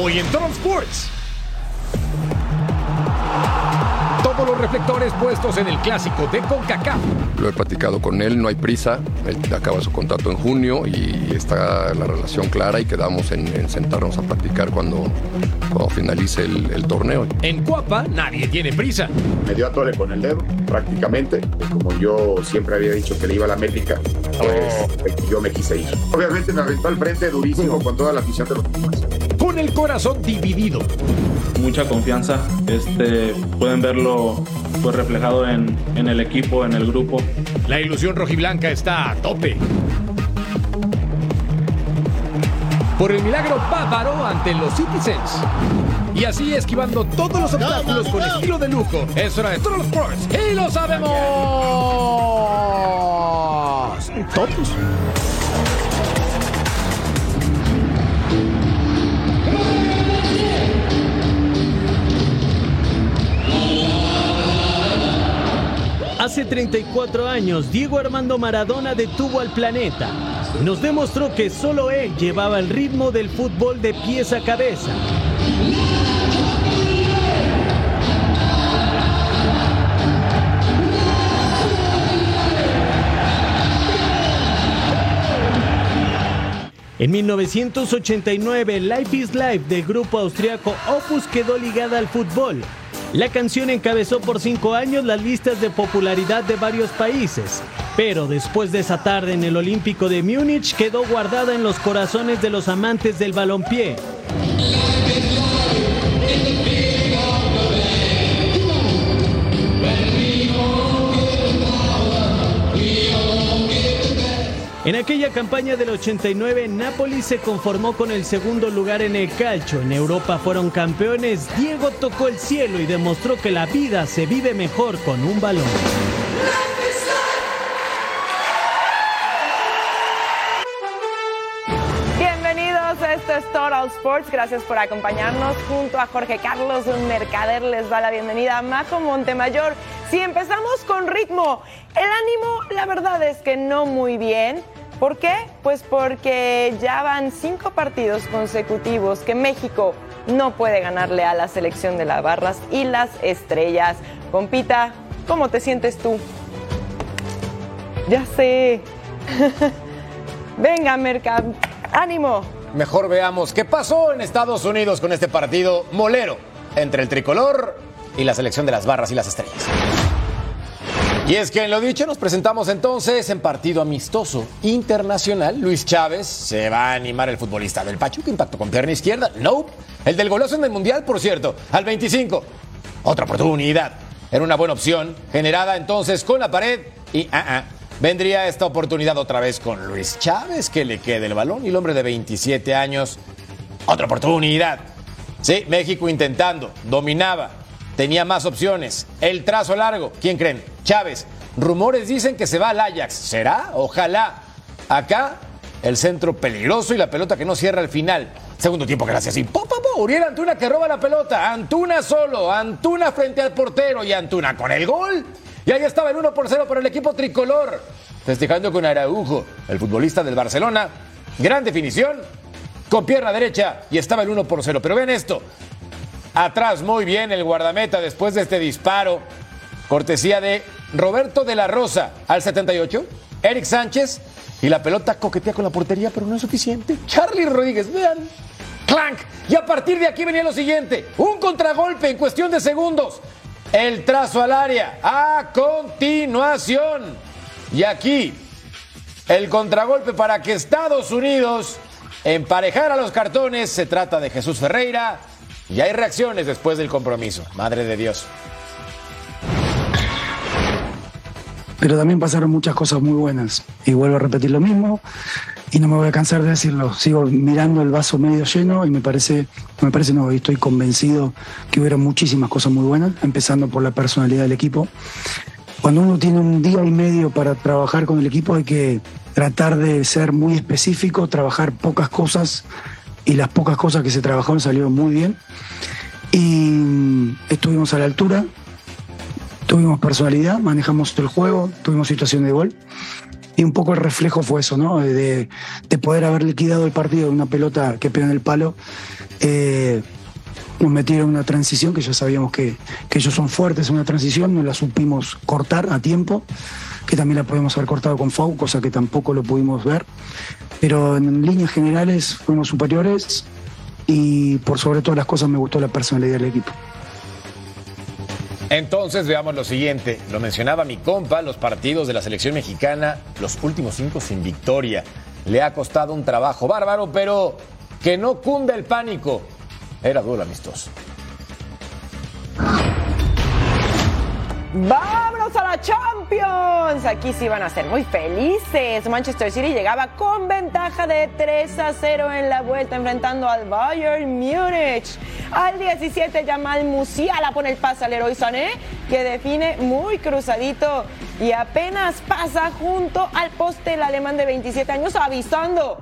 Hoy en Total Sports. Todos los reflectores puestos en el clásico de CONCACAF. Lo he platicado con él, no hay prisa. Él acaba su contrato en junio y está la relación clara y quedamos en, en sentarnos a platicar cuando, cuando finalice el, el torneo. En Cuapa nadie tiene prisa. Me dio a tole con el dedo, prácticamente. Como yo siempre había dicho que le iba a la métrica, pues yo me quise ir. Obviamente me aventó al frente durísimo con toda la afición de los Pumas. Con el corazón dividido. mucha confianza. Este, pueden verlo pues, reflejado en, en el equipo, en el grupo. La ilusión rojiblanca está a tope. Por el milagro bávaro ante los Citizens. Y así esquivando todos los obstáculos con estilo de lujo. Es hora de Total Sports. ¡Y lo sabemos! Todos. Hace 34 años, Diego Armando Maradona detuvo al planeta. Nos demostró que solo él llevaba el ritmo del fútbol de pies a cabeza. En 1989, Life is Life del grupo austriaco Opus quedó ligada al fútbol. La canción encabezó por cinco años las listas de popularidad de varios países, pero después de esa tarde en el Olímpico de Múnich quedó guardada en los corazones de los amantes del balompié. En aquella campaña del 89, Napoli se conformó con el segundo lugar en el calcio. En Europa fueron campeones. Diego tocó el cielo y demostró que la vida se vive mejor con un balón. Esto es Total Sports. Gracias por acompañarnos. Junto a Jorge Carlos, mercader, les da la bienvenida a Majo Montemayor. Si empezamos con ritmo, el ánimo, la verdad es que no muy bien. ¿Por qué? Pues porque ya van cinco partidos consecutivos que México no puede ganarle a la selección de las barras y las estrellas. Compita, ¿cómo te sientes tú? Ya sé. Venga, Merca, ánimo. Mejor veamos qué pasó en Estados Unidos con este partido molero entre el tricolor y la selección de las barras y las estrellas. Y es que en lo dicho nos presentamos entonces en partido amistoso internacional. Luis Chávez se va a animar el futbolista del Pachuca, impacto con pierna izquierda. No, el del golazo en el Mundial, por cierto, al 25. Otra oportunidad. Era una buena opción, generada entonces con la pared y ah, ah, vendría esta oportunidad otra vez con Luis Chávez, que le quede el balón y el hombre de 27 años. Otra oportunidad. Sí, México intentando, dominaba, tenía más opciones. El trazo largo, ¿quién creen? Chávez. Rumores dicen que se va al Ajax. ¿Será? Ojalá. Acá, el centro peligroso y la pelota que no cierra al final. Segundo tiempo, gracias. Y po, po, po, Uriel Antuna que roba la pelota. Antuna solo. Antuna frente al portero. Y Antuna con el gol. Y ahí estaba el 1 por 0 para el equipo tricolor. Festejando con Araujo, el futbolista del Barcelona. Gran definición. Con pierna derecha. Y estaba el 1 por 0. Pero ven esto. Atrás muy bien el guardameta después de este disparo. Cortesía de Roberto de la Rosa al 78. Eric Sánchez. Y la pelota coquetea con la portería, pero no es suficiente. Charlie Rodríguez, vean. Clank. Y a partir de aquí venía lo siguiente. Un contragolpe en cuestión de segundos. El trazo al área. A continuación. Y aquí el contragolpe para que Estados Unidos emparejara los cartones. Se trata de Jesús Ferreira. Y hay reacciones después del compromiso. Madre de Dios. pero también pasaron muchas cosas muy buenas. Y vuelvo a repetir lo mismo y no me voy a cansar de decirlo. Sigo mirando el vaso medio lleno y me parece, me parece no, estoy convencido que hubiera muchísimas cosas muy buenas, empezando por la personalidad del equipo. Cuando uno tiene un día y medio para trabajar con el equipo hay que tratar de ser muy específico, trabajar pocas cosas y las pocas cosas que se trabajaron salieron muy bien. Y estuvimos a la altura, tuvimos personalidad, manejamos el juego, tuvimos situación de gol y un poco el reflejo fue eso, ¿no? De, de poder haber liquidado el partido de una pelota que pega en el palo. Eh, nos metieron una transición que ya sabíamos que, que ellos son fuertes en una transición, no la supimos cortar a tiempo, que también la podemos haber cortado con Fau, cosa que tampoco lo pudimos ver. Pero en líneas generales fuimos superiores y por sobre todas las cosas me gustó la personalidad del equipo. Entonces veamos lo siguiente. Lo mencionaba mi compa, los partidos de la selección mexicana, los últimos cinco sin victoria. Le ha costado un trabajo bárbaro, pero que no cunde el pánico. Era duro amistoso. ¡Vámonos a la Champions! Aquí sí van a ser muy felices. Manchester City llegaba con ventaja de 3 a 0 en la vuelta enfrentando al Bayern Múnich. Al 17 Jamal Musiala pone el pase al héroe Sané que define muy cruzadito y apenas pasa junto al poste el alemán de 27 años avisando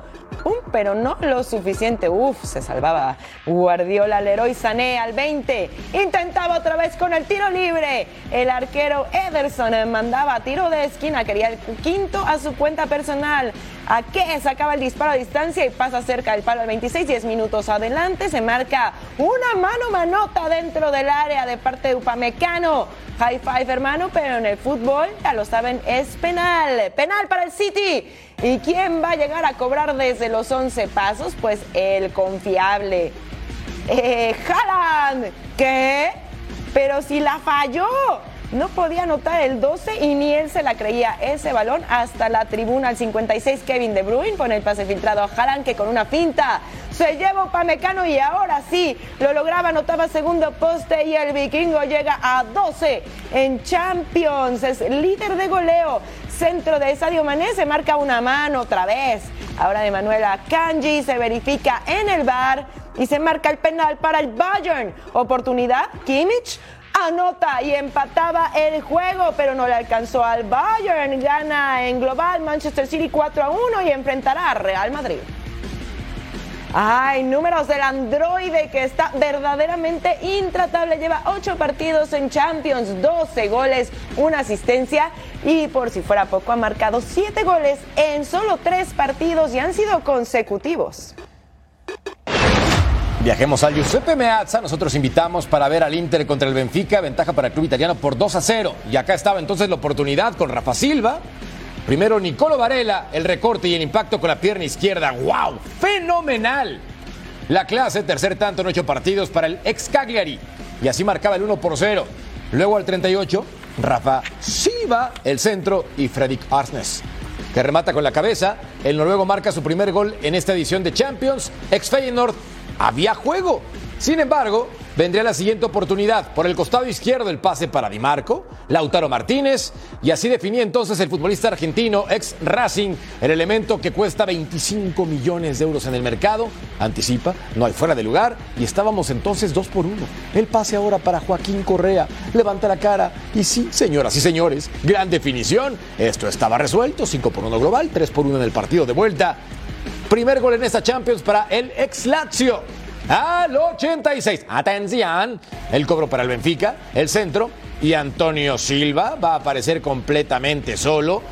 pero no lo suficiente. Uf, se salvaba Guardiola, Leroy Sané al 20. Intentaba otra vez con el tiro libre. El arquero Ederson mandaba tiro de esquina, quería el quinto a su cuenta personal. A qué sacaba el disparo a distancia y pasa cerca del palo al 26, 10 minutos adelante. Se marca una mano manota dentro del área de parte de Upamecano. High five, hermano, pero en el fútbol, ya lo saben, es penal. Penal para el City. ¿Y quién va a llegar a cobrar desde los 11 pasos? Pues el confiable. Eh, Haaland. ¿Qué? Pero si la falló. No podía anotar el 12 y ni él se la creía. Ese balón hasta la tribuna al 56 Kevin De Bruyne pone el pase filtrado a Haaland que con una finta se lleva Pamecano y ahora sí lo lograba, anotaba segundo poste y el vikingo llega a 12 en Champions. Es líder de goleo centro de Sadio Mané se marca una mano otra vez. Ahora de Manuela Kanji se verifica en el bar y se marca el penal para el Bayern. Oportunidad, Kimmich anota y empataba el juego, pero no le alcanzó al Bayern. Gana en global Manchester City 4 a 1 y enfrentará a Real Madrid. Ay, números del androide que está verdaderamente intratable. Lleva 8 partidos en Champions, 12 goles, una asistencia y por si fuera poco ha marcado 7 goles en solo 3 partidos y han sido consecutivos. Viajemos al Giuseppe Meazza. Nosotros invitamos para ver al Inter contra el Benfica. Ventaja para el club italiano por 2 a 0. Y acá estaba entonces la oportunidad con Rafa Silva. Primero Nicolo Varela, el recorte y el impacto con la pierna izquierda. ¡Wow! ¡Fenomenal! La clase, tercer tanto en ocho partidos para el ex Cagliari. Y así marcaba el 1 por 0. Luego al 38, Rafa Silva, el centro, y Fredrik Arsnes, que remata con la cabeza. El noruego marca su primer gol en esta edición de Champions. Ex Feyenoord, había juego. Sin embargo, vendría la siguiente oportunidad. Por el costado izquierdo el pase para Di Marco, Lautaro Martínez, y así definía entonces el futbolista argentino ex Racing, el elemento que cuesta 25 millones de euros en el mercado. Anticipa, no hay fuera de lugar, y estábamos entonces dos por uno. El pase ahora para Joaquín Correa, levanta la cara, y sí, señoras y señores, gran definición. Esto estaba resuelto, 5 por 1 global, 3 por 1 en el partido de vuelta. Primer gol en esta Champions para el ex Lazio. Al 86. Atención. El cobro para el Benfica. El centro. Y Antonio Silva va a aparecer completamente solo.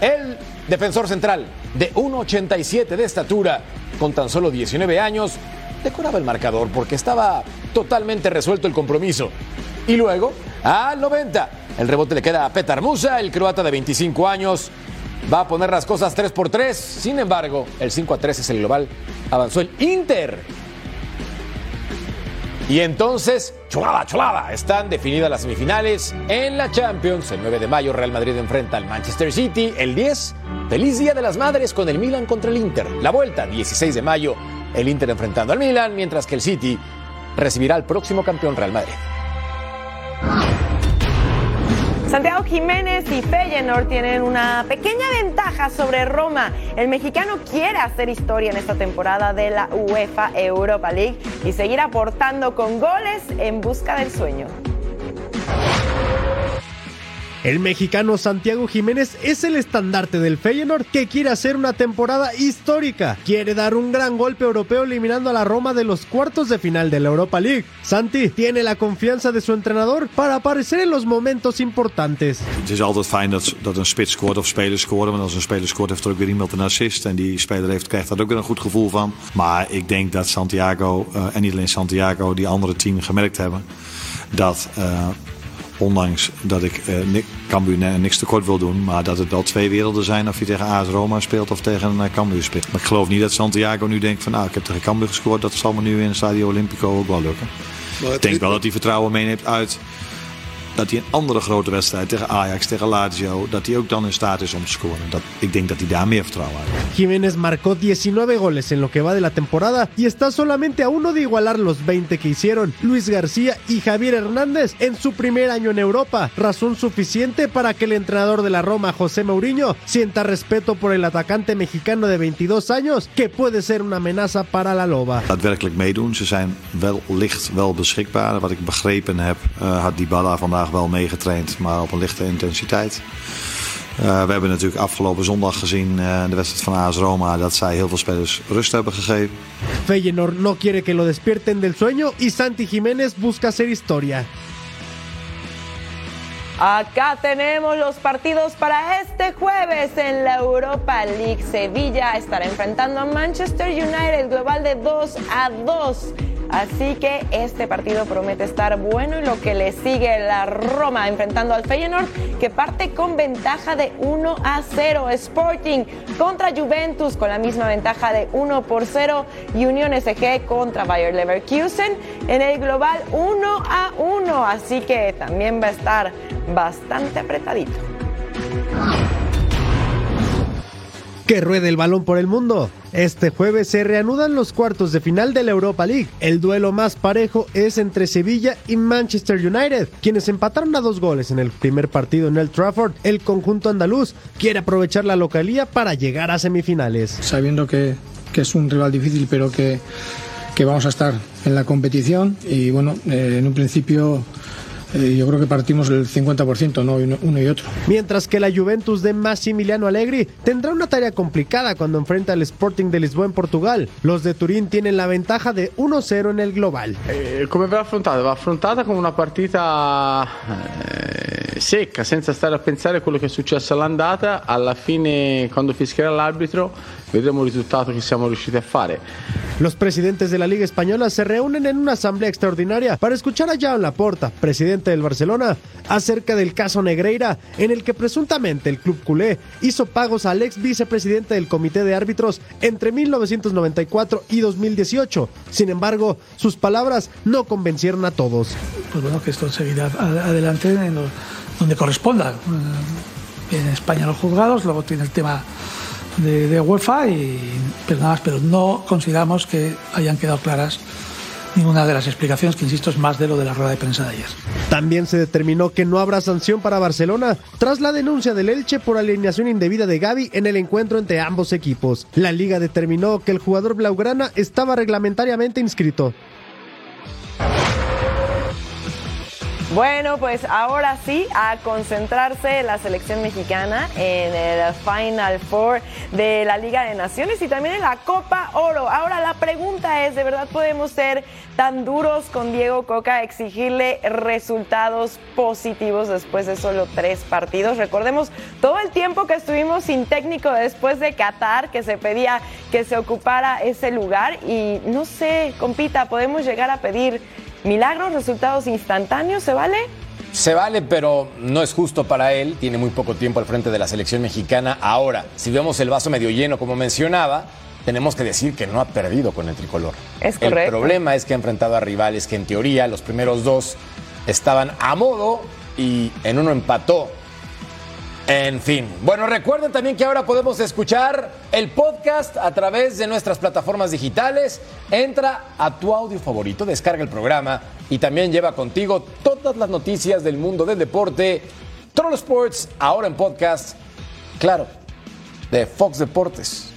El defensor central de 1,87 de estatura, con tan solo 19 años, decoraba el marcador porque estaba totalmente resuelto el compromiso. Y luego, al 90, el rebote le queda a Petar Musa, el croata de 25 años. Va a poner las cosas 3 por 3. Sin embargo, el 5 a 3 es el global. Avanzó el Inter y entonces, chulada, chulada, están definidas las semifinales en la Champions. El 9 de mayo Real Madrid enfrenta al Manchester City. El 10, feliz Día de las Madres con el Milan contra el Inter. La vuelta, 16 de mayo, el Inter enfrentando al Milan, mientras que el City recibirá al próximo campeón Real Madrid. Santiago Jiménez y Feyenoord tienen una pequeña ventaja sobre Roma. El mexicano quiere hacer historia en esta temporada de la UEFA Europa League y seguir aportando con goles en busca del sueño. El mexicano Santiago Jiménez es el estandarte del Feyenoord que quiere hacer una temporada histórica. Quiere dar un gran golpe europeo eliminando a la Roma de los cuartos de final de la Europa League. Santi tiene la confianza de su entrenador para aparecer en los momentos importantes. Het is altijd fijn dat, dat een spits scoort of spelers scoren. Want als een speler scoort heeft er ook weer iemand een assist. En die speler heeft, krijgt daar ook weer een goed gevoel van. Maar ik denk dat Santiago, uh, en niet alleen Santiago, die andere team gemerkt hebben. Dat uh, ondanks dat ik uh, Cambuur niks tekort wil doen. Maar dat het wel twee werelden zijn of je tegen AS Roma speelt of tegen een Cambuur speelt. Maar ik geloof niet dat Santiago nu denkt van nou ik heb tegen Cambuur gescoord. Dat zal me nu in het Stadio Olimpico ook wel lukken. Ik denk wel dat hij vertrouwen meeneemt uit dat hij een andere grote wedstrijd tegen Ajax, tegen Lazio, dat hij ook dan in staat is om te scoren. Dat, ik denk dat hij daar meer vertrouwen uit heeft. Jiménez marcó 19 goles en lo que va de la temporada y está solamente a uno de igualar los 20 que hicieron Luis García y Javier Hernández en su primer año en Europa, razón suficiente para que el entrenador de la Roma, José Mourinho, sienta respeto por el atacante mexicano de 22 años que puede ser una amenaza para la Loba. Daadwerkelijk meedoen, ze zijn wel licht wel beschikbaar. Wat ik begrepen heb, uh, had Dybala vandaag wel meegetraind, maar op een lichte intensiteit. Uh, we hebben natuurlijk afgelopen zondag gezien uh, de wedstrijd van AS Roma dat zij heel veel spelers rust hebben gegeven. Feyenoord no quiere que lo despierten del sueño y Santi Jiménez busca hacer historia. Acá tenemos los partidos para este jueves en la Europa League. Sevilla estará enfrentando a Manchester United, global de 2 a 2. Así que este partido promete estar bueno y lo que le sigue la Roma enfrentando al Feyenoord que parte con ventaja de 1 a 0. Sporting contra Juventus con la misma ventaja de 1 por 0 y Unión SG contra Bayer Leverkusen en el global 1 a 1. Así que también va a estar bastante apretadito. Que ruede el balón por el mundo. Este jueves se reanudan los cuartos de final de la Europa League. El duelo más parejo es entre Sevilla y Manchester United, quienes empataron a dos goles en el primer partido en el Trafford. El conjunto andaluz quiere aprovechar la localía para llegar a semifinales. Sabiendo que, que es un rival difícil, pero que, que vamos a estar en la competición y bueno, eh, en un principio eh, yo creo que partimos el 50%, ¿no? Uno y otro. Mientras que la Juventus de Massimiliano Allegri tendrá una tarea complicada cuando enfrenta al Sporting de Lisboa en Portugal. Los de Turín tienen la ventaja de 1-0 en el global. Eh, come va affrontata? Va affrontata come una partita eh, secca, senza stare a pensare a quello che è successo all'andata. Alla fine, quando fischierà l'arbitro, vedremo il risultato che siamo riusciti a fare. Los presidentes de la Liga Española se reúnen en una asamblea extraordinaria para escuchar a Joan Laporta, presidente del Barcelona, acerca del caso Negreira, en el que presuntamente el club culé hizo pagos al ex vicepresidente del comité de árbitros entre 1994 y 2018. Sin embargo, sus palabras no convencieron a todos. Pues bueno, que esto seguirá adelante en lo, donde corresponda. En España los juzgados, luego tiene el tema de, de, UEFA y pero nada más, pero no consideramos que hayan quedado claras ninguna de las explicaciones, que insisto es más de lo de la rueda de prensa de ayer. También se determinó que no habrá sanción para Barcelona tras la denuncia del Elche por alineación indebida de Gaby en el encuentro entre ambos equipos. La liga determinó que el jugador blaugrana estaba reglamentariamente inscrito. Bueno, pues ahora sí, a concentrarse la selección mexicana en el Final Four de la Liga de Naciones y también en la Copa Oro. Ahora la pregunta es, ¿de verdad podemos ser tan duros con Diego Coca, exigirle resultados positivos después de solo tres partidos? Recordemos todo el tiempo que estuvimos sin técnico después de Qatar, que se pedía que se ocupara ese lugar y no sé, compita, podemos llegar a pedir milagros, resultados instantáneos, ¿se vale? Se vale, pero no es justo para él. Tiene muy poco tiempo al frente de la selección mexicana. Ahora, si vemos el vaso medio lleno, como mencionaba, tenemos que decir que no ha perdido con el tricolor. Es correcto. El problema es que ha enfrentado a rivales que en teoría los primeros dos estaban a modo y en uno empató. En fin. Bueno, recuerden también que ahora podemos escuchar el podcast a través de nuestras plataformas digitales. Entra a tu audio favorito, descarga el programa y también lleva contigo todas las noticias del mundo del deporte. Troll Sports, ahora en podcast, claro, de Fox Deportes.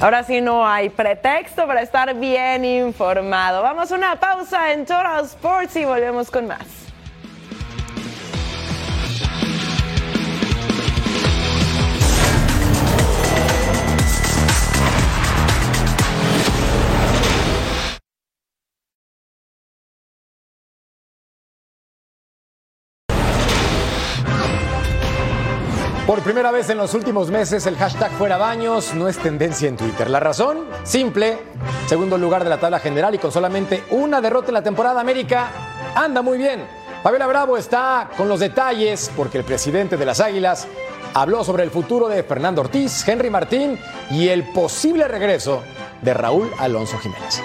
Ahora sí no hay pretexto para estar bien informado. Vamos a una pausa en Total Sports y volvemos con más. Por primera vez en los últimos meses, el hashtag Fuera Baños no es tendencia en Twitter. La razón, simple, segundo lugar de la tabla general y con solamente una derrota en la temporada, América anda muy bien. Fabiola Bravo está con los detalles porque el presidente de las Águilas habló sobre el futuro de Fernando Ortiz, Henry Martín y el posible regreso de Raúl Alonso Jiménez.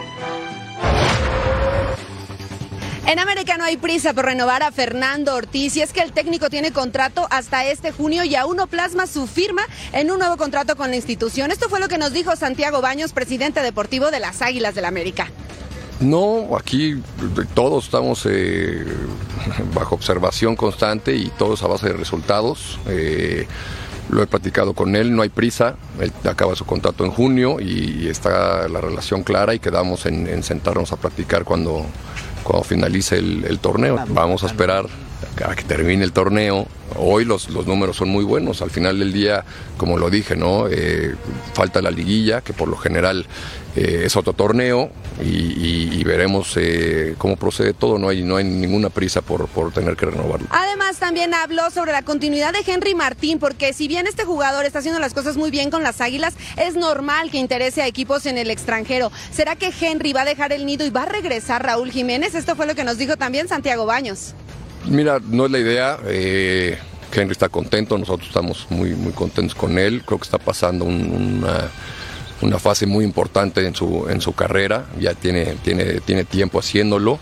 En América no hay prisa por renovar a Fernando Ortiz y es que el técnico tiene contrato hasta este junio y aún no plasma su firma en un nuevo contrato con la institución. Esto fue lo que nos dijo Santiago Baños, presidente deportivo de las Águilas del la América. No, aquí todos estamos eh, bajo observación constante y todos a base de resultados. Eh, lo he platicado con él, no hay prisa, él acaba su contrato en junio y está la relación clara y quedamos en, en sentarnos a platicar cuando, cuando finalice el, torneo. Vamos a esperar a que termine el torneo. Hoy los, los números son muy buenos. Al final del día, como lo dije, ¿no? Eh, falta la liguilla, que por lo general eh, es otro torneo, y, veremos eh, cómo procede todo. No hay, no hay ninguna prisa por, por tener que renovarlo. Además, también habló sobre la continuidad de Henry Martín, porque si bien este jugador está haciendo las cosas muy bien con las Águilas, es normal que interese a equipos en el extranjero. ¿Será que Henry va a dejar el nido y va a regresar Raúl Jiménez? Esto fue lo que nos dijo también Santiago Baños. Mira, no es la idea. Eh, Henry está contento, nosotros estamos muy, muy contentos con él. Creo que está pasando una, una, fase muy importante en su, en su carrera. Ya tiene, tiene, tiene tiempo haciéndolo.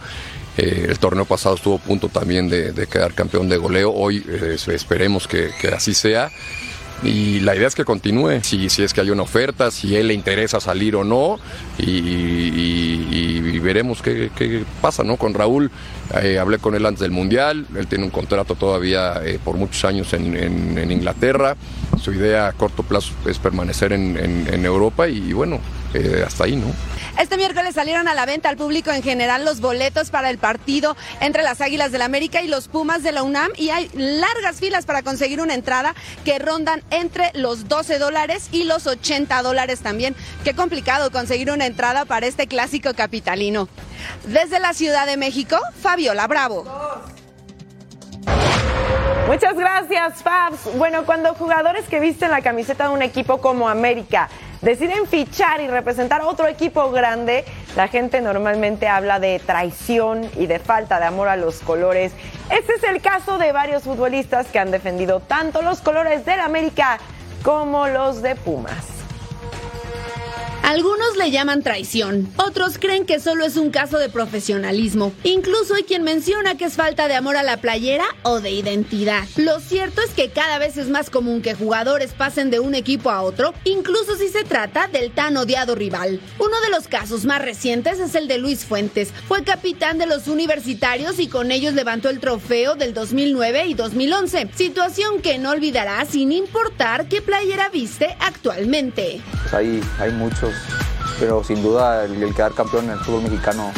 Eh, el torneo pasado estuvo a punto también de, quedar campeón de goleo. Hoy eh, esperemos que, que así sea y la idea es que continúe, si, si es que hay una oferta, si él le interesa salir o no, y, veremos qué, pasa ¿no? con Raúl. Eh, hablé con él antes del Mundial, él tiene un contrato todavía eh, por muchos años en, Inglaterra, su idea a corto plazo es permanecer en, Europa y, bueno, eh, hasta ahí, ¿no? Este miércoles salieron a la venta al público en general los boletos para el partido entre las Águilas del la América y los Pumas de la UNAM y hay largas filas para conseguir una entrada que rondan entre los 12 dólares y los 80 dólares también. Qué complicado conseguir una entrada para este clásico capitalino. Desde la Ciudad de México, Fabiola Bravo. Muchas gracias, Fabs. Bueno, cuando jugadores que visten la camiseta de un equipo como América deciden fichar y representar otro equipo grande, la gente normalmente habla de traición y de falta de amor a los colores. Este es el caso de varios futbolistas que han defendido tanto los colores del América como los de Pumas. Algunos le llaman traición, otros creen que solo es un caso de profesionalismo. Incluso hay quien menciona que es falta de amor a la playera o de identidad. Lo cierto es que cada vez es más común que jugadores pasen de un equipo a otro, incluso si se trata del tan odiado rival. Uno de los casos más recientes es el de Luis Fuentes. Fue capitán de los universitarios y con ellos levantó el trofeo del 2009 y 2011, situación que no olvidará sin importar qué playera viste actualmente. Hay, hay muchos pero sin duda el, quedar campeón en el fútbol mexicano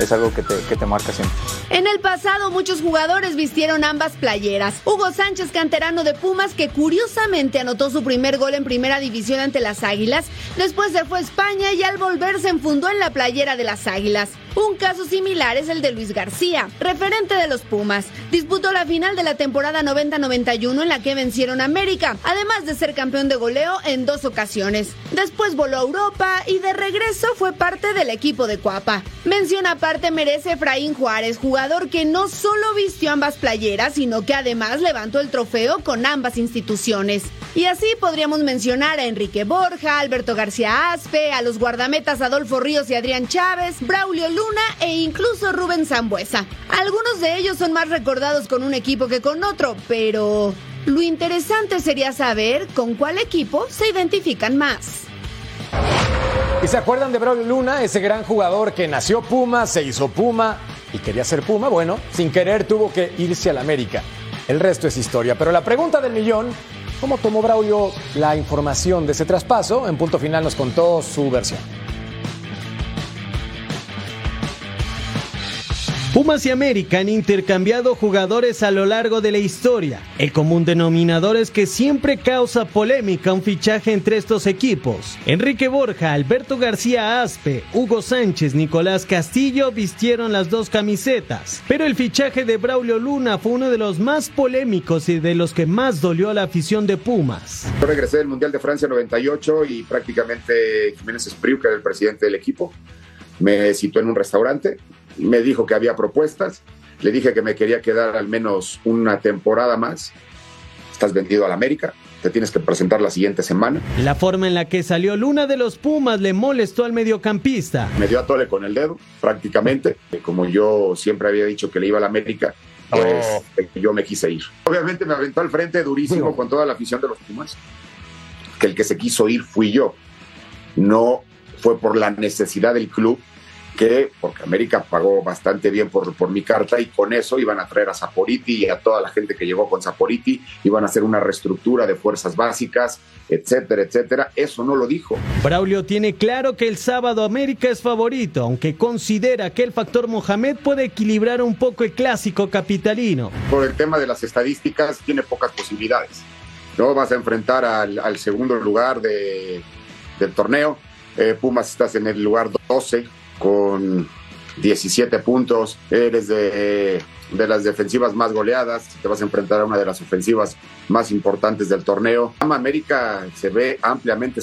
es algo que te, que te marca siempre. En el pasado muchos jugadores vistieron ambas playeras. Hugo Sánchez, canterano de Pumas, que curiosamente anotó su primer gol en primera división ante las Águilas, después se fue a España y al volver se enfundó en la playera de las Águilas. Un caso similar es el de Luis García, referente de los Pumas. Disputó la final de la temporada 90-91 en la que vencieron a América, además de ser campeón de goleo en dos ocasiones. Después voló a Europa y de regreso fue parte del equipo de Cuapa. Mención aparte merece Efraín Juárez, jugador que no solo vistió ambas playeras, sino que además levantó el trofeo con ambas instituciones. Y así podríamos mencionar a Enrique Borja, Alberto García Aspe, a los guardametas Adolfo Ríos y Adrián Chávez, Braulio Luna e incluso Rubén Zambuesa. Algunos de ellos son más recordados con un equipo que con otro, pero lo interesante sería saber con cuál equipo se identifican más. ¿Y se acuerdan de Braulio Luna, ese gran jugador que nació Puma, se hizo Puma y quería ser Puma? Bueno, sin querer tuvo que irse al América. El resto es historia. Pero la pregunta del millón, ¿cómo tomó Braulio la información de ese traspaso? En punto final nos contó su versión. Pumas y América han intercambiado jugadores a lo largo de la historia. El común denominador es que siempre causa polémica un fichaje entre estos equipos. Enrique Borja, Alberto García Aspe, Hugo Sánchez, Nicolás Castillo vistieron las dos camisetas. Pero el fichaje de Braulio Luna fue uno de los más polémicos y de los que más dolió a la afición de Pumas. Yo regresé del Mundial de Francia 98 y prácticamente Jiménez Espriu, que era el presidente del equipo, me citó en un restaurante me dijo que había propuestas, le dije que me quería quedar al menos una temporada más. Estás vendido a la América, te tienes que presentar la siguiente semana. La forma en la que salió Luna de los Pumas le molestó al mediocampista. Me dio a tole con el dedo, prácticamente. Como yo siempre había dicho que le iba a la América, pues oh. yo me quise ir. Obviamente me aventó al frente durísimo con toda la afición de los Pumas. Que el que se quiso ir fui yo. No fue por la necesidad del club, que, porque América pagó bastante bien por, por mi carta y con eso iban a traer a Saporiti y a toda la gente que llegó con Saporiti, iban a hacer una reestructura de fuerzas básicas, etcétera, etcétera. Eso no lo dijo. Braulio tiene claro que el sábado América es favorito, aunque considera que el factor Mohamed puede equilibrar un poco el clásico capitalino. Por el tema de las estadísticas, tiene pocas posibilidades. No vas a enfrentar al, segundo lugar de, del torneo. Eh, Pumas estás en el lugar 12 con 17 puntos, eres de, de, las defensivas más goleadas, te vas a enfrentar a una de las ofensivas más importantes del torneo. América se ve ampliamente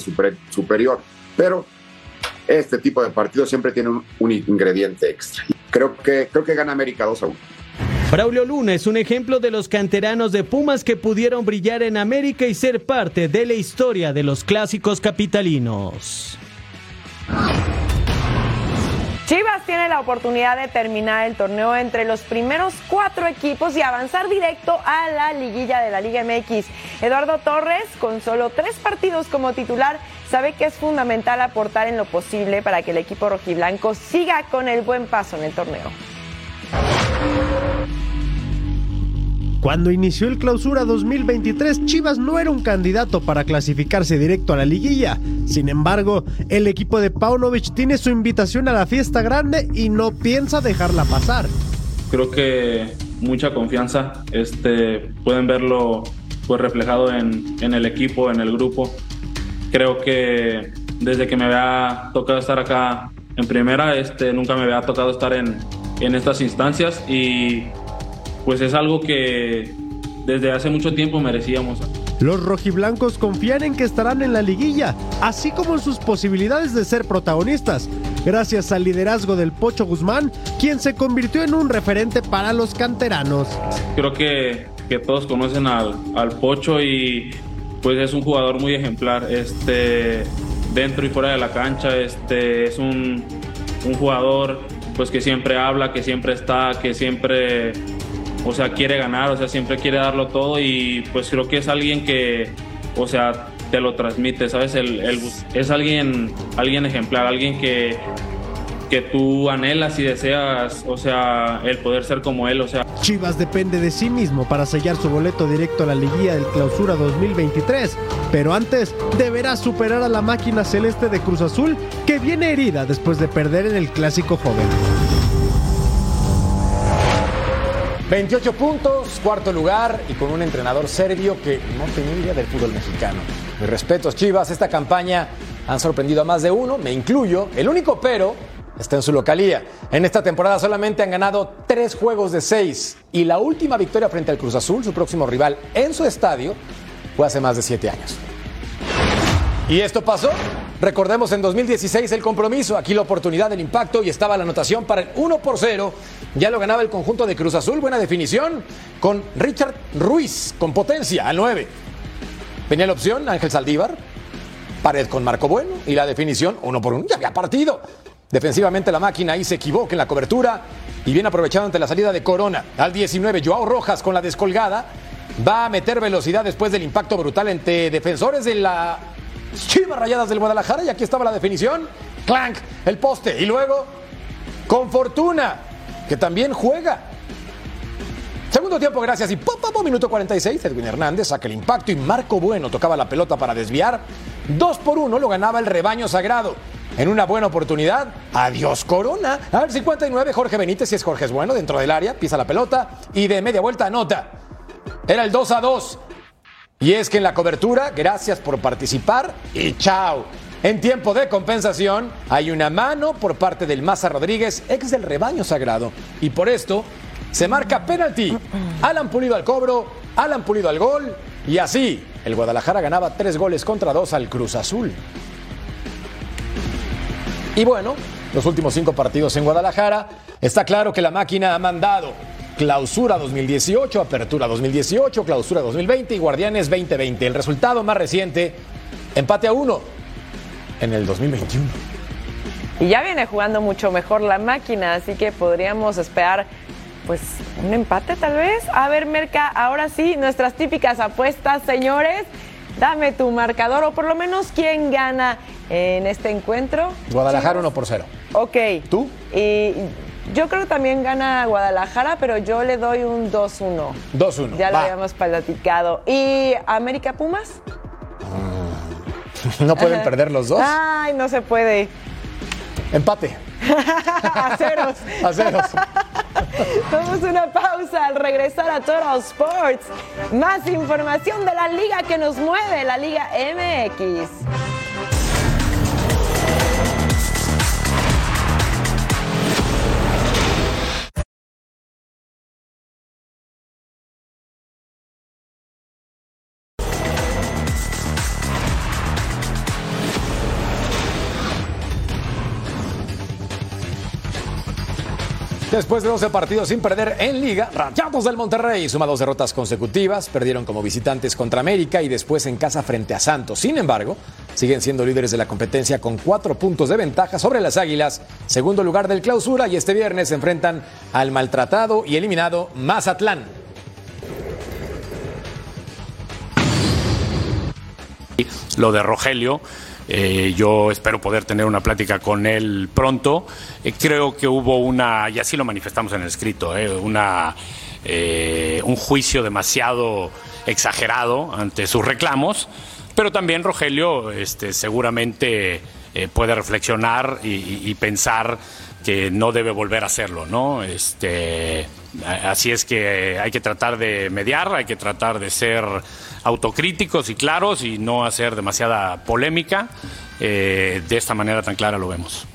superior, pero este tipo de partidos siempre tiene un, ingrediente extra. Creo que, creo que gana América 2 a 1. Braulio Luna es un ejemplo de los canteranos de Pumas que pudieron brillar en América y ser parte de la historia de los clásicos capitalinos. Chivas tiene la oportunidad de terminar el torneo entre los primeros cuatro equipos y avanzar directo a la liguilla de la Liga MX. Eduardo Torres, con solo tres partidos como titular, sabe que es fundamental aportar en lo posible para que el equipo rojiblanco siga con el buen paso en el torneo. Cuando inició el clausura 2023, Chivas no era un candidato para clasificarse directo a la liguilla. Sin embargo, el equipo de Paunovic tiene su invitación a la fiesta grande y no piensa dejarla pasar. Creo que mucha confianza. Este, pueden verlo pues, reflejado en, en el equipo, en el grupo. Creo que desde que me había tocado estar acá en primera, este, nunca me había tocado estar en, en estas instancias y pues es algo que desde hace mucho tiempo merecíamos. Los rojiblancos confían en que estarán en la liguilla, así como en sus posibilidades de ser protagonistas, gracias al liderazgo del Pocho Guzmán, quien se convirtió en un referente para los canteranos. Creo que, que todos conocen al, al, Pocho y pues es un jugador muy ejemplar, este, dentro y fuera de la cancha, este, es un, un jugador pues que siempre habla, que siempre está, que siempre o sea, quiere ganar, o sea, siempre quiere darlo todo y pues creo que es alguien que, o sea, te lo transmite, ¿sabes? El, es alguien, alguien ejemplar, alguien que, que tú anhelas y deseas, o sea, el poder ser como él, o sea. Chivas depende de sí mismo para sellar su boleto directo a la liguilla del Clausura 2023, pero antes deberá superar a la máquina celeste de Cruz Azul que viene herida después de perder en el Clásico Joven. 28 puntos, cuarto lugar y con un entrenador serbio que no tenía idea del fútbol mexicano. Mis respetos, Chivas, esta campaña han sorprendido a más de uno, me incluyo. El único pero está en su localía. En esta temporada solamente han ganado tres juegos de seis y la última victoria frente al Cruz Azul, su próximo rival, en su estadio, fue hace más de siete años. ¿Y esto pasó? Recordemos en 2016 el compromiso, aquí la oportunidad del impacto y estaba la anotación para el 1 por 0. Ya lo ganaba el conjunto de Cruz Azul, buena definición, con Richard Ruiz, con potencia, al 9. Venía la opción, Ángel Saldívar, pared con Marco Bueno y la definición 1 por 1. Ya había partido. Defensivamente la máquina ahí se equivoca en la cobertura y bien aprovechado ante la salida de Corona. Al 19, Joao Rojas con la descolgada va a meter velocidad después del impacto brutal entre defensores de la Chivas Rayadas del Guadalajara y aquí estaba la definición. Clank, el poste y luego con Fortuna, que también juega. Segundo tiempo, gracias. Y pop, pop, minuto 46. Edwin Hernández saca el impacto y Marco Bueno tocaba la pelota para desviar. Dos por uno lo ganaba el rebaño sagrado. en una buena oportunidad. Adiós, Corona. A ver, 59, Jorge Benítez, si es Jorge es bueno, dentro del área, pisa la pelota y de media vuelta anota. Era el 2 a 2. Y es que en la cobertura, gracias por participar y chao. En tiempo de compensación, hay una mano por parte del Maza Rodríguez, ex del rebaño sagrado. Y por esto se marca penalti. Alan Pulido al cobro, Alan Pulido al gol. Y así, el Guadalajara ganaba tres goles contra dos al Cruz Azul. Y bueno, los últimos cinco partidos en Guadalajara, está claro que la máquina ha mandado Clausura 2018, Apertura 2018, Clausura 2020 y Guardianes 2020. El resultado más reciente, empate a uno en el 2021. Y ya viene jugando mucho mejor la máquina, así que podríamos esperar pues un empate tal vez. A ver, Merca, ahora sí, nuestras típicas apuestas, señores. Dame tu marcador o por lo menos quién gana en este encuentro. Guadalajara 1 por 0. Ok. ¿Tú? Y yo creo que también gana Guadalajara, pero yo le doy un 2-1. 2-1. Ya lo va. habíamos platicado. ¿Y América Pumas? No pueden perder los dos. Ay, no se puede. Empate. a ceros. A ceros. Vamos a una pausa al regresar a Total Sports. Más información de la liga que nos mueve, la Liga MX. Después de 12 partidos sin perder en liga, Rayados del Monterrey suma dos derrotas consecutivas, perdieron como visitantes contra América y después en casa frente a Santos. Sin embargo, siguen siendo líderes de la competencia con cuatro puntos de ventaja sobre las Águilas, segundo lugar del clausura y este viernes se enfrentan al maltratado y eliminado Mazatlán. lo de Rogelio. Eh, yo espero poder tener una plática con él pronto. Eh, creo que hubo una, y así lo manifestamos en el escrito, eh, una, eh, un juicio demasiado exagerado ante sus reclamos, pero también Rogelio este, seguramente puede reflexionar y pensar que no debe volver a hacerlo, ¿no? Este, así es que hay que tratar de mediar, hay que tratar de ser autocríticos y claros y no hacer demasiada polémica. Eh, de esta manera tan clara lo vemos.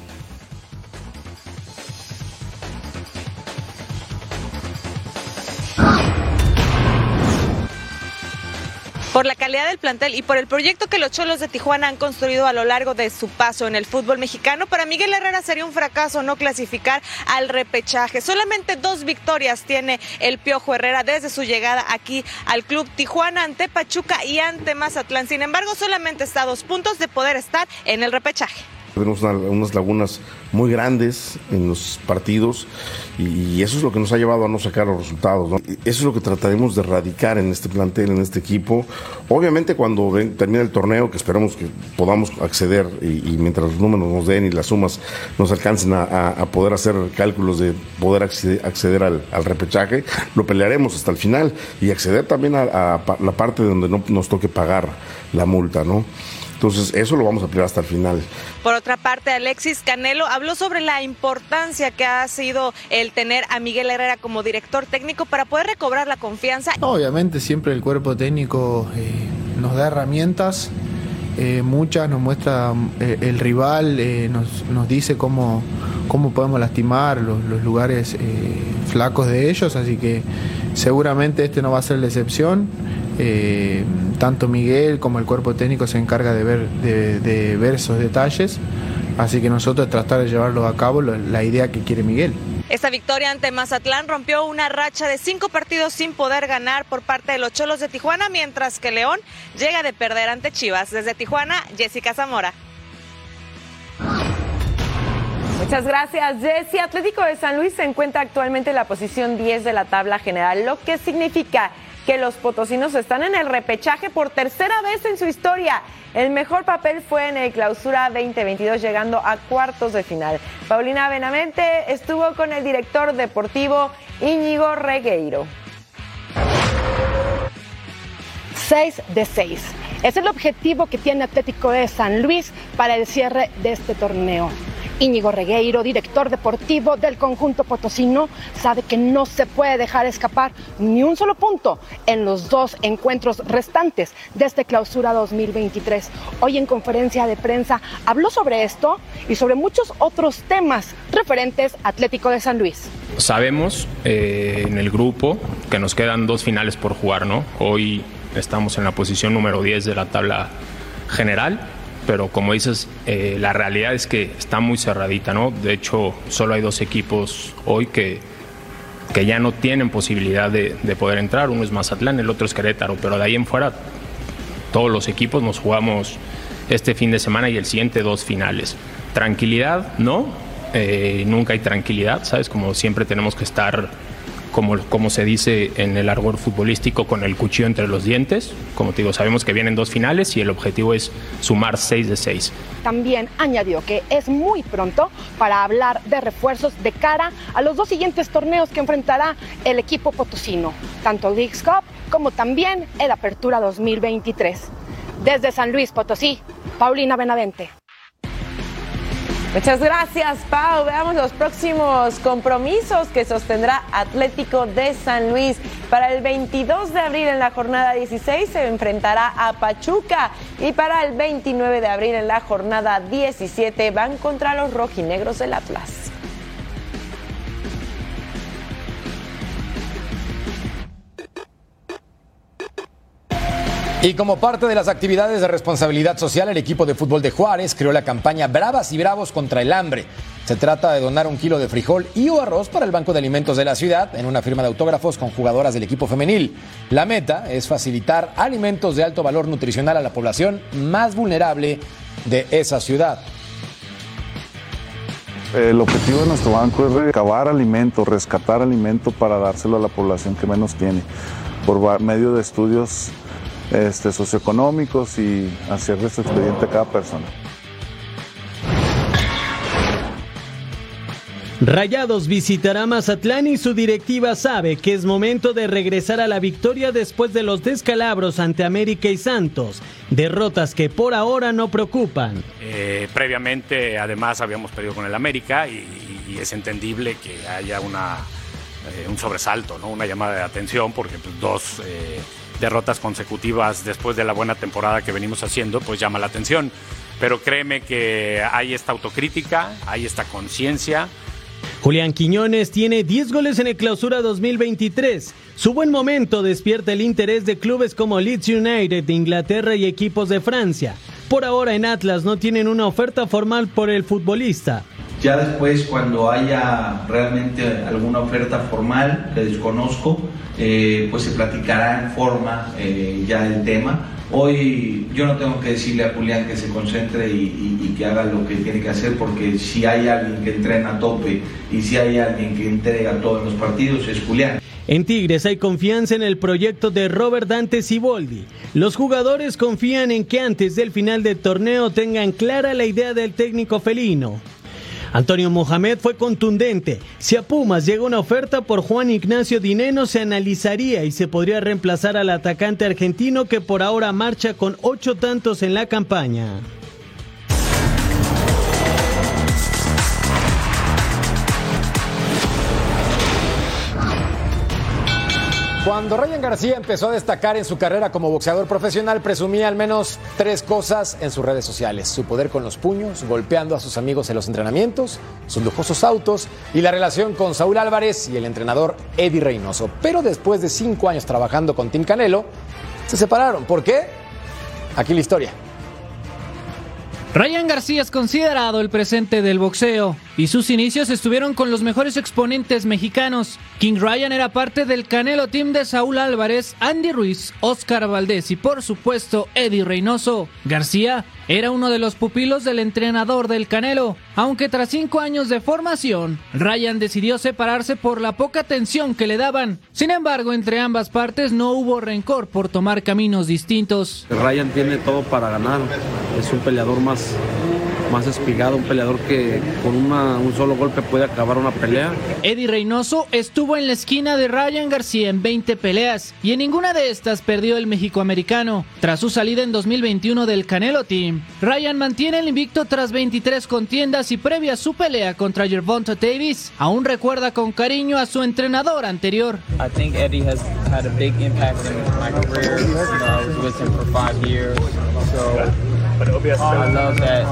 Por la calidad del plantel y por el proyecto que los Cholos de Tijuana han construido a lo largo de su paso en el fútbol mexicano, para Miguel Herrera sería un fracaso no clasificar al repechaje. Solamente dos victorias tiene el Piojo Herrera desde su llegada aquí al club Tijuana ante Pachuca y ante Mazatlán. Sin embargo, solamente está a dos puntos de poder estar en el repechaje. Tenemos una- unas lagunas muy grandes en los partidos y, eso es lo que nos ha llevado a no sacar los resultados. ¿no? Eso es lo que trataremos de erradicar en este plantel, en este equipo. Obviamente cuando ven- termine el torneo, que esperamos que podamos acceder y, y mientras los números nos den y las sumas nos alcancen a, poder hacer cálculos de poder acceder, al, repechaje, lo pelearemos hasta el final y acceder también a, a la parte donde no nos toque pagar la multa, ¿no? Entonces eso lo vamos a pelear hasta el final. Por otra parte, Alexis Canelo habló sobre la importancia que ha sido el tener a Miguel Herrera como director técnico para poder recobrar la confianza. Obviamente siempre el cuerpo técnico eh, nos da herramientas, eh, muchas nos muestra eh, el rival, eh, nos, nos dice cómo, cómo podemos lastimar los, los lugares flacos de ellos, así que seguramente este no va a ser la excepción. Tanto Miguel como el cuerpo técnico se encarga de ver, de, de ver esos detalles, así que nosotros tratar de llevarlo a cabo la idea que quiere Miguel. Esta victoria ante Mazatlán rompió una racha de cinco partidos sin poder ganar por parte de los Cholos de Tijuana, mientras que León llega de perder ante Chivas. Desde Tijuana, Jessica Zamora. Muchas gracias, Jessy. Atlético de San Luis se encuentra actualmente en la posición 10 de la tabla general, lo que significa que los potosinos están en el repechaje por tercera vez en su historia. El mejor papel fue en el clausura 2022, llegando a cuartos de final. Paulina Benavente estuvo con el director deportivo Íñigo Regueiro. 6 de 6. Es el objetivo que tiene Atlético de San Luis para el cierre de este torneo. Íñigo Regueiro, director deportivo del conjunto potosino, sabe que no se puede dejar escapar ni un solo punto en los dos encuentros restantes de este clausura 2023. Hoy en conferencia de prensa habló sobre esto y sobre muchos otros temas referentes a Atlético de San Luis. Sabemos eh, en el grupo que nos quedan dos finales por jugar, ¿no? Hoy estamos en la posición número 10 de la tabla general pero como dices, eh, la realidad es que está muy cerradita, ¿no? De hecho, solo hay dos equipos hoy que, que ya no tienen posibilidad de, de, poder entrar. Uno es Mazatlán, el otro es Querétaro, pero de ahí en fuera todos los equipos nos jugamos este fin de semana y el siguiente dos finales. Tranquilidad, ¿no? Eh, nunca hay tranquilidad, ¿sabes? Como siempre tenemos que estar como, como se dice en el argor futbolístico, con el cuchillo entre los dientes. Como te digo, sabemos que vienen dos finales y el objetivo es sumar seis de seis. También añadió que es muy pronto para hablar de refuerzos de cara a los dos siguientes torneos que enfrentará el equipo potosino, tanto Leagues Cup como también el Apertura 2023. Desde San Luis Potosí, Paulina Benavente. Muchas gracias, Pau. Veamos los próximos compromisos que sostendrá Atlético de San Luis. Para el 22 de abril en la jornada 16 se enfrentará a Pachuca y para el 29 de abril en la jornada 17 van contra los rojinegros del Atlas. Y como parte de las actividades de responsabilidad social, el equipo de fútbol de Juárez creó la campaña Bravas y Bravos contra el hambre. Se trata de donar un kilo de frijol y o arroz para el Banco de Alimentos de la ciudad en una firma de autógrafos con jugadoras del equipo femenil. La meta es facilitar alimentos de alto valor nutricional a la población más vulnerable de esa ciudad. El objetivo de nuestro banco es recabar alimentos, rescatar alimentos para dárselo a la población que menos tiene, por medio de estudios este, socioeconómicos y hacerle su expediente a cada persona. Rayados visitará Mazatlán y su directiva sabe que es momento de regresar a la victoria después de los descalabros ante América y Santos, derrotas que por ahora no preocupan. Eh, previamente, además, habíamos perdido con el América y, y es entendible que haya una, eh, un sobresalto, ¿no? una llamada de atención, porque pues, dos eh, derrotas consecutivas después de la buena temporada que venimos haciendo, pues llama la atención. Pero créeme que hay esta autocrítica, hay esta conciencia. Julián Quiñones tiene 10 goles en el clausura 2023. Su buen momento despierta el interés de clubes como Leeds United de Inglaterra y equipos de Francia. Por ahora en Atlas no tienen una oferta formal por el futbolista. Ya después, cuando haya realmente alguna oferta formal, que desconozco, eh, pues se platicará en forma eh, ya el tema. Hoy yo no tengo que decirle a Julián que se concentre y, que haga lo que tiene que hacer, porque si hay alguien que entrena a tope y si hay alguien que entrega todos los partidos es Julián. En Tigres hay confianza en el proyecto de Robert Dante Siboldi. Los jugadores confían en que antes del final del torneo tengan clara la idea del técnico felino. Antonio Mohamed fue contundente. Si a Pumas llega una oferta por Juan Ignacio Dineno, se analizaría y se podría reemplazar al atacante argentino que por ahora marcha con ocho tantos en la campaña. Cuando Ryan García empezó a destacar en su carrera como boxeador profesional, presumía al menos tres cosas en sus redes sociales. Su poder con los puños, golpeando a sus amigos en los entrenamientos, sus lujosos autos y la relación con Saúl Álvarez y el entrenador Eddie Reynoso. Pero después de cinco años trabajando con Tim Canelo, se separaron. ¿Por qué? Aquí la historia. Ryan García es considerado el presente del boxeo y sus inicios estuvieron con los mejores exponentes mexicanos. King Ryan era parte del Canelo Team de Saúl Álvarez, Andy Ruiz, Oscar Valdés y por supuesto Eddie Reynoso. García era uno de los pupilos del entrenador del Canelo, aunque tras cinco años de formación, Ryan decidió separarse por la poca atención que le daban. Sin embargo, entre ambas partes no hubo rencor por tomar caminos distintos. Ryan tiene todo para ganar, es un peleador más más espigado, un peleador que con una- un solo golpe puede acabar una pelea. Eddie Reynoso estuvo en la esquina de Ryan García en 20 peleas y en ninguna de estas perdió el mexicoamericano. Tras su salida en 2021 del Canelo Team, Ryan mantiene el invicto tras 23 contiendas y previa a su pelea contra Gervonta Davis, aún recuerda con cariño a su entrenador anterior. I think Eddie has had a big impact in my career. You know, I was with him for five years, so I love that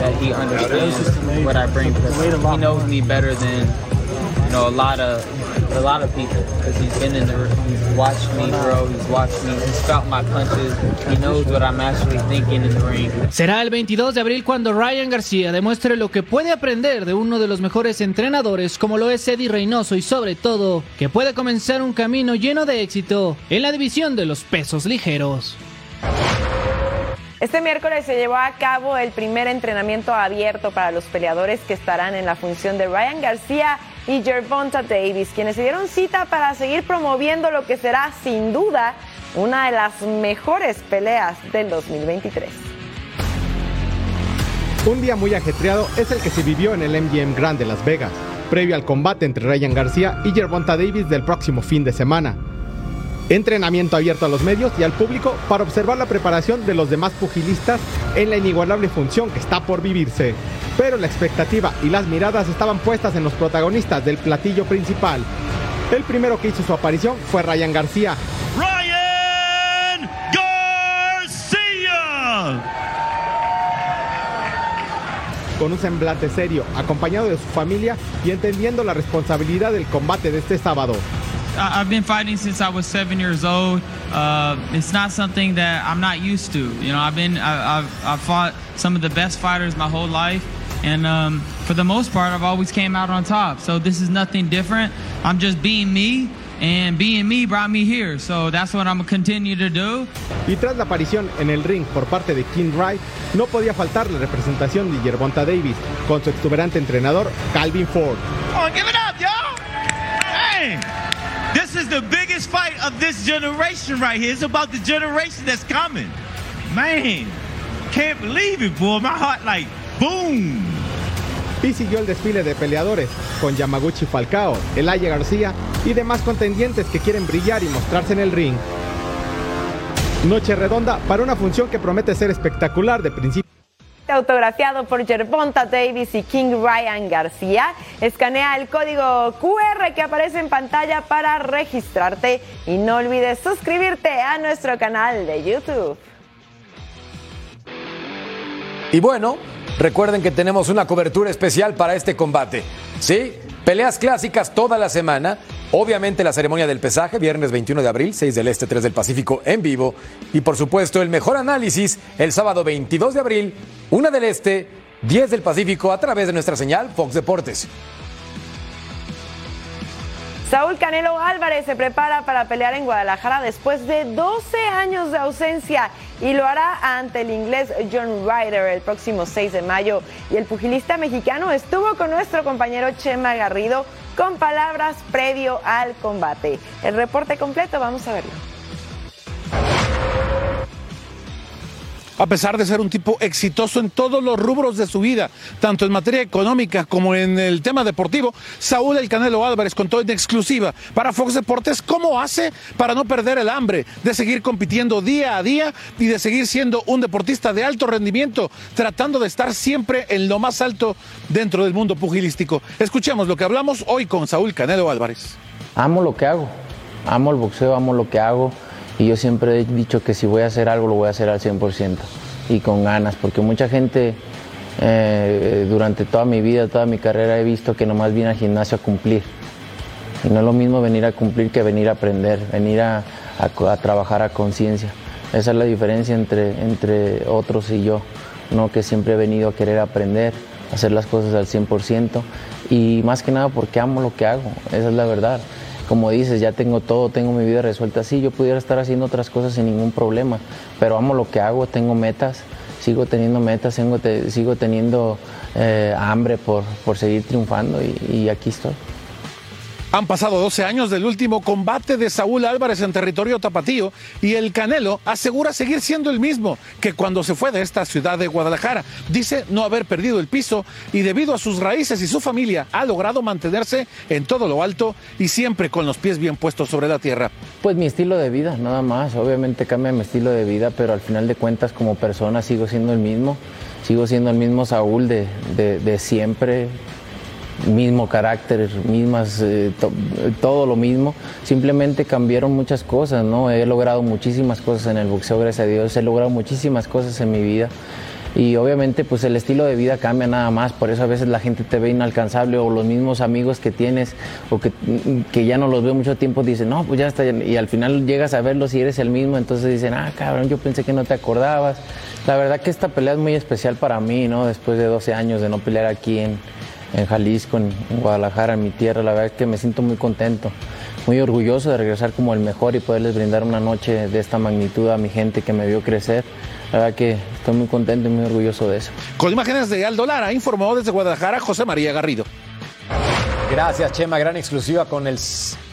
that he understands what I bring because he knows me better than you know a lot of a lot of people because he's been in the he's watched me grow, he's watched me, he's felt my punches, he knows what I'm actually thinking in the ring. Será el 22 de abril cuando Ryan García demuestre lo que puede aprender de uno de los mejores entrenadores como lo es Eddie Reynoso y sobre todo que puede comenzar un camino lleno de éxito en la división de los pesos ligeros. Este miércoles se llevó a cabo el primer entrenamiento abierto para los peleadores que estarán en la función de Ryan García y Gervonta Davis, quienes se dieron cita para seguir promoviendo lo que será sin duda una de las mejores peleas del 2023. Un día muy ajetreado es el que se vivió en el MGM Grand de Las Vegas, previo al combate entre Ryan García y Gervonta Davis del próximo fin de semana. Entrenamiento abierto a los medios y al público para observar la preparación de los demás pugilistas en la inigualable función que está por vivirse. Pero la expectativa y las miradas estaban puestas en los protagonistas del platillo principal. El primero que hizo su aparición fue Ryan García, Ryan Garcia. con un semblante serio, acompañado de su familia y entendiendo la responsabilidad del combate de este sábado. I- I've been fighting since I was seven years old. Uh, it's not something that I'm not used to. You know, I've been I, I've, I've fought some of the best fighters my whole life, and um, for the most part, I've always came out on top. So this is nothing different. I'm just being me, and being me brought me here. So that's what I'm gonna continue to do. Y tras la aparición en el ring por parte de King Wright, no podía faltar la representación de Gervonta Davis con su exuberante entrenador Calvin Ford. Come on, give it up, y'all! Hey, this is the biggest fight of this generation right here. It's about the generation that's coming. Man, can't believe it, boy. My heart like boom. Y siguió el desfile de peleadores con Yamaguchi Falcao, Elaya García y demás contendientes que quieren brillar y mostrarse en el ring. Noche redonda para una función que promete ser espectacular de principio. Autografiado por Gervonta Davis y King Ryan García. Escanea el código QR que aparece en pantalla para registrarte y no olvides suscribirte a nuestro canal de YouTube. Y bueno, recuerden que tenemos una cobertura especial para este combate. ¿Sí? Peleas clásicas toda la semana. Obviamente la ceremonia del pesaje, viernes 21 de abril, 6 del Este, 3 del Pacífico, en vivo. Y por supuesto el mejor análisis el sábado 22 de abril, 1 del Este, 10 del Pacífico, a través de nuestra señal Fox Deportes. Saúl Canelo Álvarez se prepara para pelear en Guadalajara después de 12 años de ausencia y lo hará ante el inglés John Ryder el próximo 6 de mayo. Y el pugilista mexicano estuvo con nuestro compañero Chema Garrido con palabras previo al combate. El reporte completo, vamos a verlo. A pesar de ser un tipo exitoso en todos los rubros de su vida, tanto en materia económica como en el tema deportivo, Saúl El Canelo Álvarez contó en exclusiva para Fox Deportes cómo hace para no perder el hambre, de seguir compitiendo día a día y de seguir siendo un deportista de alto rendimiento, tratando de estar siempre en lo más alto dentro del mundo pugilístico. Escuchemos lo que hablamos hoy con Saúl Canelo Álvarez. amo lo que hago, amo el boxeo, amo lo que hago y yo siempre he dicho que si voy a hacer algo lo voy a hacer al 100% y con ganas, porque mucha gente eh, durante toda mi vida, toda mi carrera he visto que nomás viene al gimnasio a cumplir y no es lo mismo venir a cumplir que venir a aprender, venir a, a- trabajar a conciencia. Esa es la diferencia entre, entre otros y yo, ¿no? que siempre he venido a querer aprender, hacer las cosas al 100% y más que nada porque amo lo que hago, esa es la verdad. Como dices, ya tengo todo, tengo mi vida resuelta. Sí, yo pudiera estar haciendo otras cosas sin ningún problema, pero amo lo que hago, tengo metas, sigo teniendo metas, sigo, te- sigo teniendo eh, hambre por, por seguir triunfando y aquí estoy. Han pasado 12 años del último combate de Saúl Álvarez en territorio tapatío y el Canelo asegura seguir siendo el mismo que cuando se fue de esta ciudad de Guadalajara. Dice no haber perdido el piso y debido a sus raíces y su familia ha logrado mantenerse en todo lo alto y siempre con los pies bien puestos sobre la tierra. Pues mi estilo de vida, nada más. Obviamente cambia mi estilo de vida, pero al final de cuentas como persona sigo siendo el mismo. Sigo siendo el mismo Saúl de, de, de siempre, mismo carácter, mismas, eh, to- todo lo mismo. Simplemente cambiaron muchas cosas, ¿no? He logrado muchísimas cosas en el boxeo, gracias a Dios. He logrado muchísimas cosas en mi vida. Y obviamente pues el estilo de vida cambia nada más, por eso a veces la gente te ve inalcanzable o los mismos amigos que tienes o que, que ya no los veo mucho tiempo dicen, no, pues ya está, y al final llegas a verlos y eres el mismo, entonces dicen, ah, cabrón, yo pensé que no te acordabas. La verdad que esta pelea es muy especial para mí, ¿no? Después de 12 años de no pelear aquí en, en Jalisco, en, en Guadalajara, en mi tierra, la verdad es que me siento muy contento, muy orgulloso de regresar como el mejor y poderles brindar una noche de esta magnitud a mi gente que me vio crecer. La verdad que estoy muy contento y muy orgulloso de eso. Con imágenes de Aldo Lara, informó desde Guadalajara José María Garrido. Gracias, Chema. Gran exclusiva con el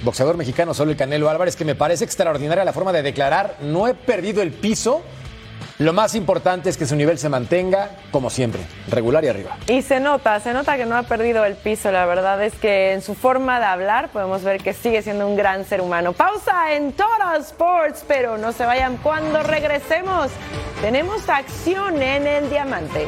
boxeador mexicano Solo el Canelo Álvarez, que me parece extraordinaria la forma de declarar. No he perdido el piso. Lo más importante es que su nivel se mantenga, como siempre, regular y arriba. Y se nota, se nota que no ha perdido el piso. La verdad es que en su forma de hablar podemos ver que sigue siendo un gran ser humano. Pausa en Total Sports, pero no se vayan cuando regresemos. Tenemos acción en el diamante.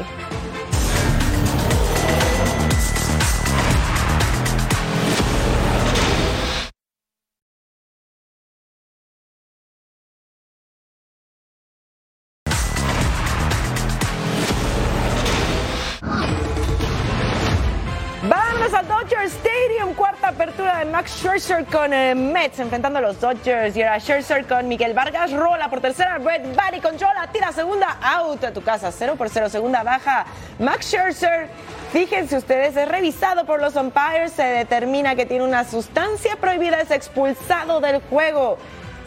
Scherzer con eh, Mets enfrentando a los Dodgers y ahora Scherzer con Miguel Vargas, rola por tercera, Brett Barry controla, tira segunda, out a tu casa, 0 por 0, segunda baja. Max Scherzer, fíjense ustedes, es revisado por los umpires, se determina que tiene una sustancia prohibida, es expulsado del juego.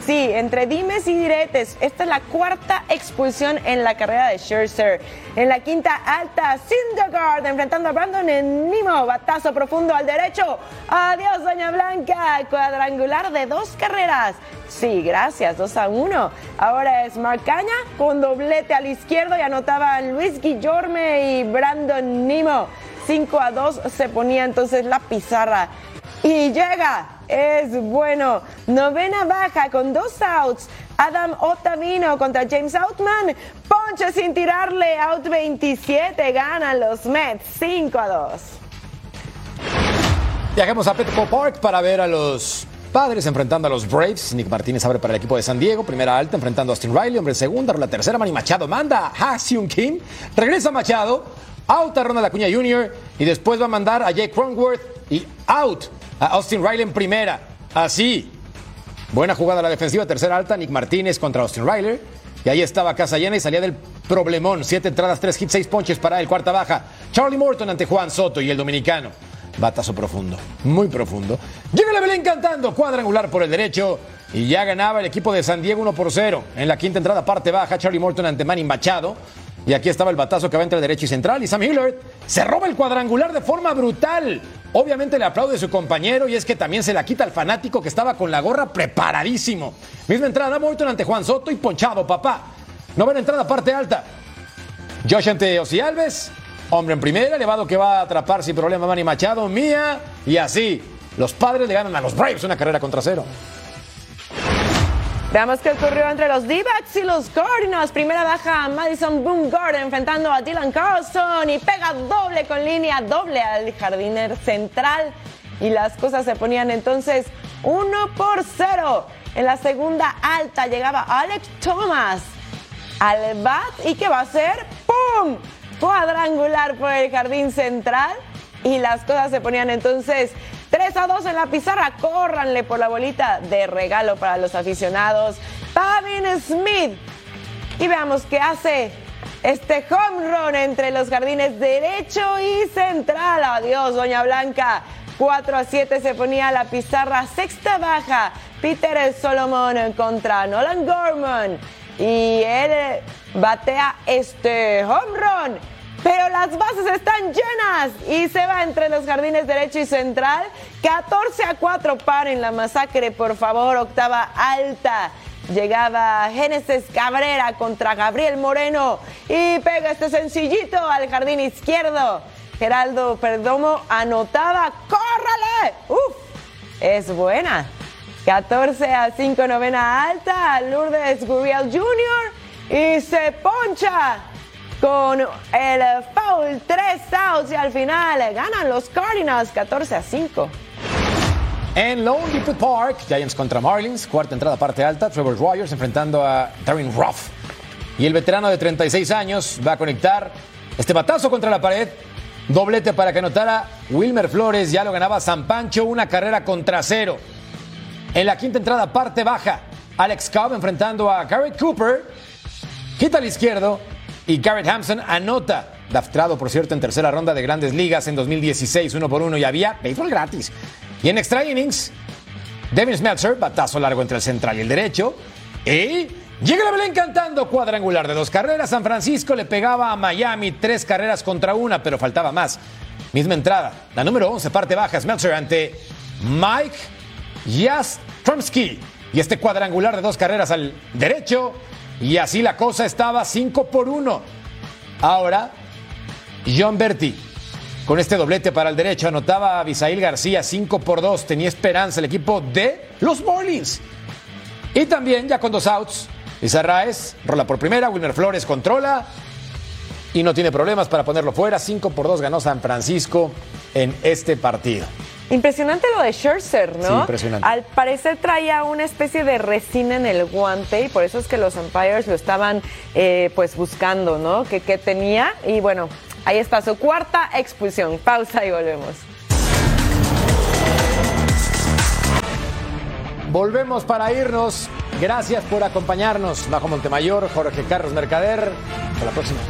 Sí, entre dimes y diretes, esta es la cuarta expulsión en la carrera de Scherzer. En la quinta alta, Syndergaard enfrentando a Brandon Nimo, batazo profundo al derecho. Adiós, Doña Blanca, cuadrangular de dos carreras. Sí, gracias, 2 a 1. Ahora es Marcaña con doblete al izquierdo y anotaban Luis Guillorme y Brandon Nimo. 5 a 2 se ponía entonces la pizarra. Y llega, es bueno. Novena baja con dos outs. Adam Ottavino contra James Outman. Ponche sin tirarle. Out 27. Ganan los Mets 5 a 2. Viajemos a Petco Park para ver a los padres enfrentando a los Braves. Nick Martínez abre para el equipo de San Diego. Primera alta enfrentando a Austin Riley. Hombre segunda. La tercera, Manny Machado manda a Seung Kim. Regresa Machado. Out a Ronald Acuña Jr. Y después va a mandar a Jake Cronworth. Y out a Austin Riley en primera. Así. Buena jugada la defensiva. Tercera alta. Nick Martínez contra Austin Riley. Y ahí estaba casa llena y salía del problemón. Siete entradas, tres hits, seis ponches para él. Cuarta baja. Charlie Morton ante Juan Soto y el dominicano. Batazo profundo, muy profundo. Llega la Belén cantando, cuadrangular por el derecho. Y ya ganaba el equipo de San Diego 1 por 0. En la quinta entrada, parte baja, Charlie Morton ante Manny Machado. Y aquí estaba el batazo que va entre derecho y central. Y Sam Hillard se roba el cuadrangular de forma brutal. Obviamente le aplaude su compañero y es que también se la quita al fanático que estaba con la gorra preparadísimo. Misma entrada, Morton ante Juan Soto y ponchado, papá. Novena entrada, parte alta. Josh ante Osi Alves. Hombre en primera, elevado que va a atrapar sin problema Manny Machado, Mía. Y así, los padres le ganan a los Braves una carrera contra cero. Veamos qué ocurrió entre los D-backs y los Cardinals. Primera baja Madison Bumgarner enfrentando a Dylan Carlson y pega doble con línea doble al jardiner central. Y las cosas se ponían entonces 1 por 0. En la segunda alta llegaba Alex Thomas al bat. ¿Y qué va a hacer? ¡Pum! Cuadrangular por el jardín central. Y las cosas se ponían entonces 3 a 2 en la pizarra. Córranle por la bolita de regalo para los aficionados. Pavin Smith. Y veamos qué hace este home run entre los jardines derecho y central. Adiós, Doña Blanca. 4 a 7 se ponía la pizarra. Sexta baja. Peter Solomon contra Nolan Gorman. Y él batea este home run pero las bases están llenas y se va entre los jardines derecho y central. 14 a 4 paren la masacre, por favor, octava alta. Llegaba Génesis Cabrera contra Gabriel Moreno y pega este sencillito al jardín izquierdo. Geraldo Perdomo anotaba, ¡córrale! ¡Uf! Es buena. 14 a 5 novena alta, Lourdes Gurriel Jr. y se poncha con el foul, tres outs y al final ganan los Cardinals 14 a 5. En Lone Depot Park, Giants contra Marlins, cuarta entrada parte alta, Trevor Rogers enfrentando a Darren Ruff. Y el veterano de 36 años va a conectar este batazo contra la pared. Doblete para que anotara Wilmer Flores, ya lo ganaba San Pancho, una carrera contra cero. En la quinta entrada parte baja, Alex Cobb enfrentando a Garrett Cooper. Quita al izquierdo y Garrett Hampson anota. Daftrado, por cierto, en tercera ronda de grandes ligas en 2016, uno por uno, y había béisbol gratis. Y en extra innings, Devin Smeltzer, batazo largo entre el central y el derecho. Y llega la Belén cantando cuadrangular de dos carreras. San Francisco le pegaba a Miami tres carreras contra una, pero faltaba más. Misma entrada, la número 11, parte baja, Smeltzer ante Mike Jastromski. Y este cuadrangular de dos carreras al derecho. Y así la cosa estaba 5 por 1. Ahora, John Berti con este doblete para el derecho anotaba a Abisail García 5 por 2. Tenía esperanza el equipo de los Marlins. Y también, ya con dos outs, Raez rola por primera, Wilmer Flores controla y no tiene problemas para ponerlo fuera. 5 por 2 ganó San Francisco en este partido. Impresionante lo de Scherzer, ¿no? Sí, impresionante. Al parecer traía una especie de resina en el guante y por eso es que los umpires lo estaban eh, pues buscando, ¿no? Que, que tenía y bueno, Ahí está su cuarta expulsión. Pausa y volvemos. Volvemos para irnos. Gracias por acompañarnos. Bajo Montemayor, Jorge Carlos Mercader. Hasta la próxima.